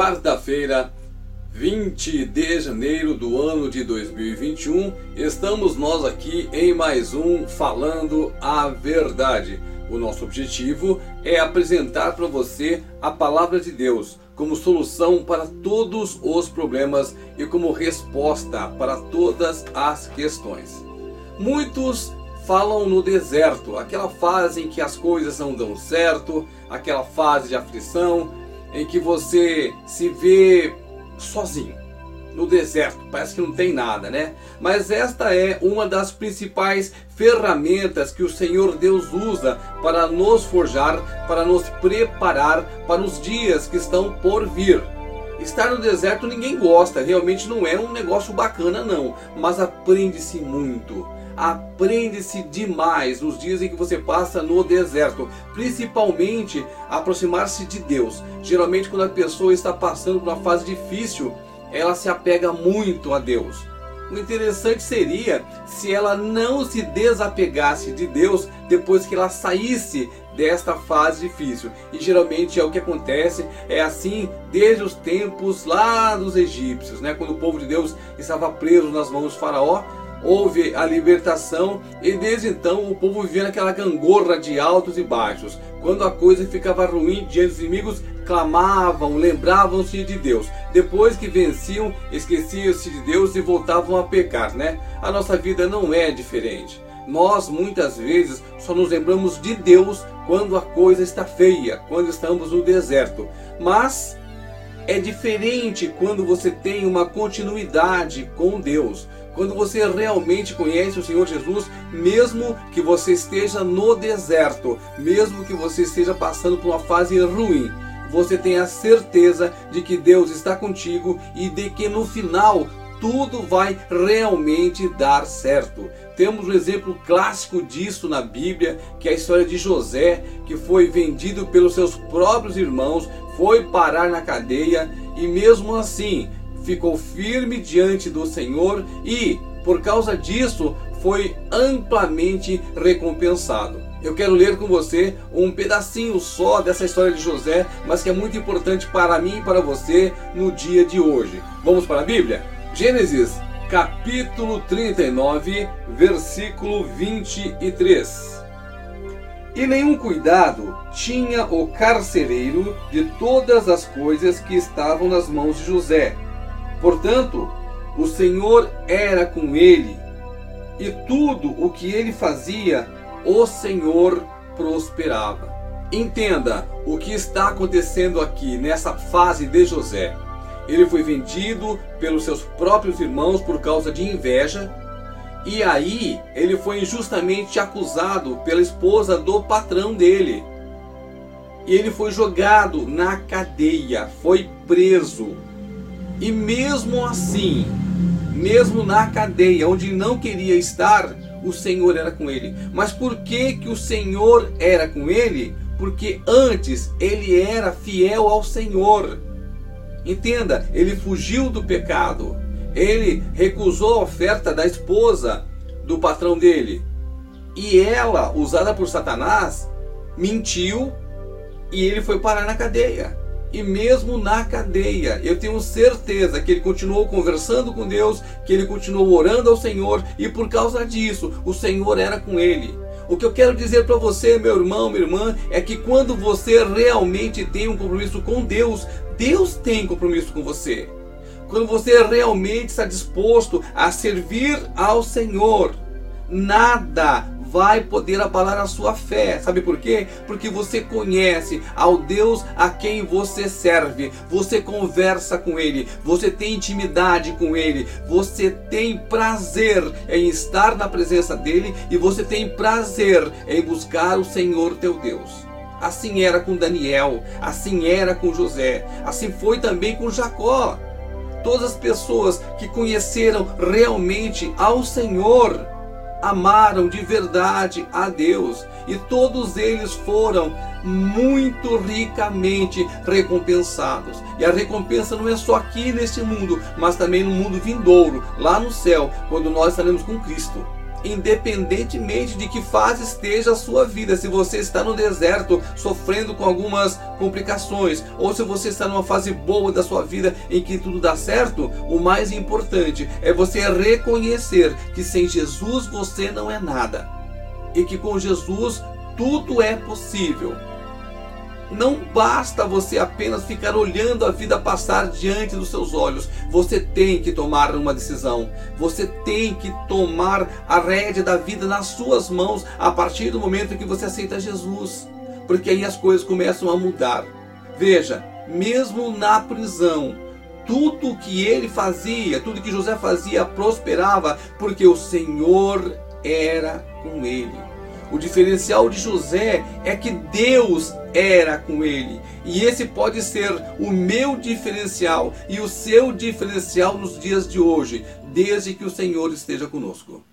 quarta-feira, 20 de janeiro do ano de 2021, estamos nós aqui em mais um Falando a Verdade. O nosso objetivo é apresentar para você a palavra de Deus como solução para todos os problemas e como resposta para todas as questões. Muitos falam no deserto, aquela fase em que as coisas não dão certo, aquela fase de aflição, em que você se vê sozinho no deserto, parece que não tem nada, né? Mas esta é uma das principais ferramentas que o Senhor Deus usa para nos forjar, para nos preparar para os dias que estão por vir. Estar no deserto ninguém gosta, realmente não é um negócio bacana não, mas aprende-se muito aprende-se demais nos dias em que você passa no deserto, principalmente aproximar-se de Deus. Geralmente, quando a pessoa está passando por uma fase difícil, ela se apega muito a Deus. O interessante seria se ela não se desapegasse de Deus depois que ela saísse desta fase difícil. E geralmente é o que acontece, é assim desde os tempos lá dos egípcios, né? quando o povo de Deus estava preso nas mãos do faraó, houve a libertação e desde então o povo vivia naquela gangorra de altos e baixos. Quando a coisa ficava ruim diante dos inimigos, clamavam, lembravam-se de Deus. Depois que venciam, esqueciam-se de Deus e voltavam a pecar, né? A nossa vida não é diferente. Nós muitas vezes só nos lembramos de Deus quando a coisa está feia, quando estamos no deserto. Mas é diferente quando você tem uma continuidade com Deus. Quando você realmente conhece o Senhor Jesus, mesmo que você esteja no deserto, mesmo que você esteja passando por uma fase ruim, você tem a certeza de que Deus está contigo e de que no final tudo vai realmente dar certo. Temos um exemplo clássico disso na Bíblia, que é a história de José, que foi vendido pelos seus próprios irmãos, foi parar na cadeia e mesmo assim ficou firme diante do Senhor e, por causa disso, foi amplamente recompensado. Eu quero ler com você um pedacinho só dessa história de José, mas que é muito importante para mim e para você no dia de hoje. Vamos para a Bíblia? Gênesis, capítulo 39, versículo 23. E nenhum cuidado tinha o carcereiro de todas as coisas que estavam nas mãos de José Portanto, o Senhor era com ele, e tudo o que ele fazia, o Senhor prosperava. Entenda o que está acontecendo aqui nessa fase de José. Ele foi vendido pelos seus próprios irmãos por causa de inveja, e aí ele foi injustamente acusado pela esposa do patrão dele. E ele foi jogado na cadeia, foi preso. E mesmo assim, mesmo na cadeia, onde não queria estar, o Senhor era com ele. Mas por que que o Senhor era com ele? Porque antes ele era fiel ao Senhor. Entenda, ele fugiu do pecado. Ele recusou a oferta da esposa do patrão dele. E ela, usada por Satanás, mentiu e ele foi parar na cadeia e mesmo na cadeia, eu tenho certeza que ele continuou conversando com Deus, que ele continuou orando ao Senhor e por causa disso, o Senhor era com ele. O que eu quero dizer para você, meu irmão, minha irmã, é que quando você realmente tem um compromisso com Deus, Deus tem compromisso com você. Quando você realmente está disposto a servir ao Senhor, nada vai poder abalar a sua fé. Sabe por quê? Porque você conhece ao Deus a quem você serve. Você conversa com ele, você tem intimidade com ele, você tem prazer em estar na presença dele e você tem prazer em buscar o Senhor teu Deus. Assim era com Daniel, assim era com José, assim foi também com Jacó. Todas as pessoas que conheceram realmente ao Senhor amaram de verdade a Deus e todos eles foram muito ricamente recompensados. E a recompensa não é só aqui neste mundo, mas também no mundo vindouro, lá no céu, quando nós estaremos com Cristo. Independentemente de que fase esteja a sua vida. Se você está no deserto sofrendo com algumas complicações, ou se você está numa fase boa da sua vida em que tudo dá certo, o mais importante é você reconhecer que sem Jesus você não é nada e que com Jesus tudo é possível. Não basta você apenas ficar olhando a vida passar diante dos seus olhos. Você tem que tomar uma decisão. Você tem que tomar a rédea da vida nas suas mãos a partir do momento que você aceita Jesus. Porque aí as coisas começam a mudar. Veja, mesmo na prisão, tudo que ele fazia, tudo que José fazia prosperava, porque o Senhor era com ele. O diferencial de José é que Deus era com ele. E esse pode ser o meu diferencial e o seu diferencial nos dias de hoje, desde que o Senhor esteja conosco.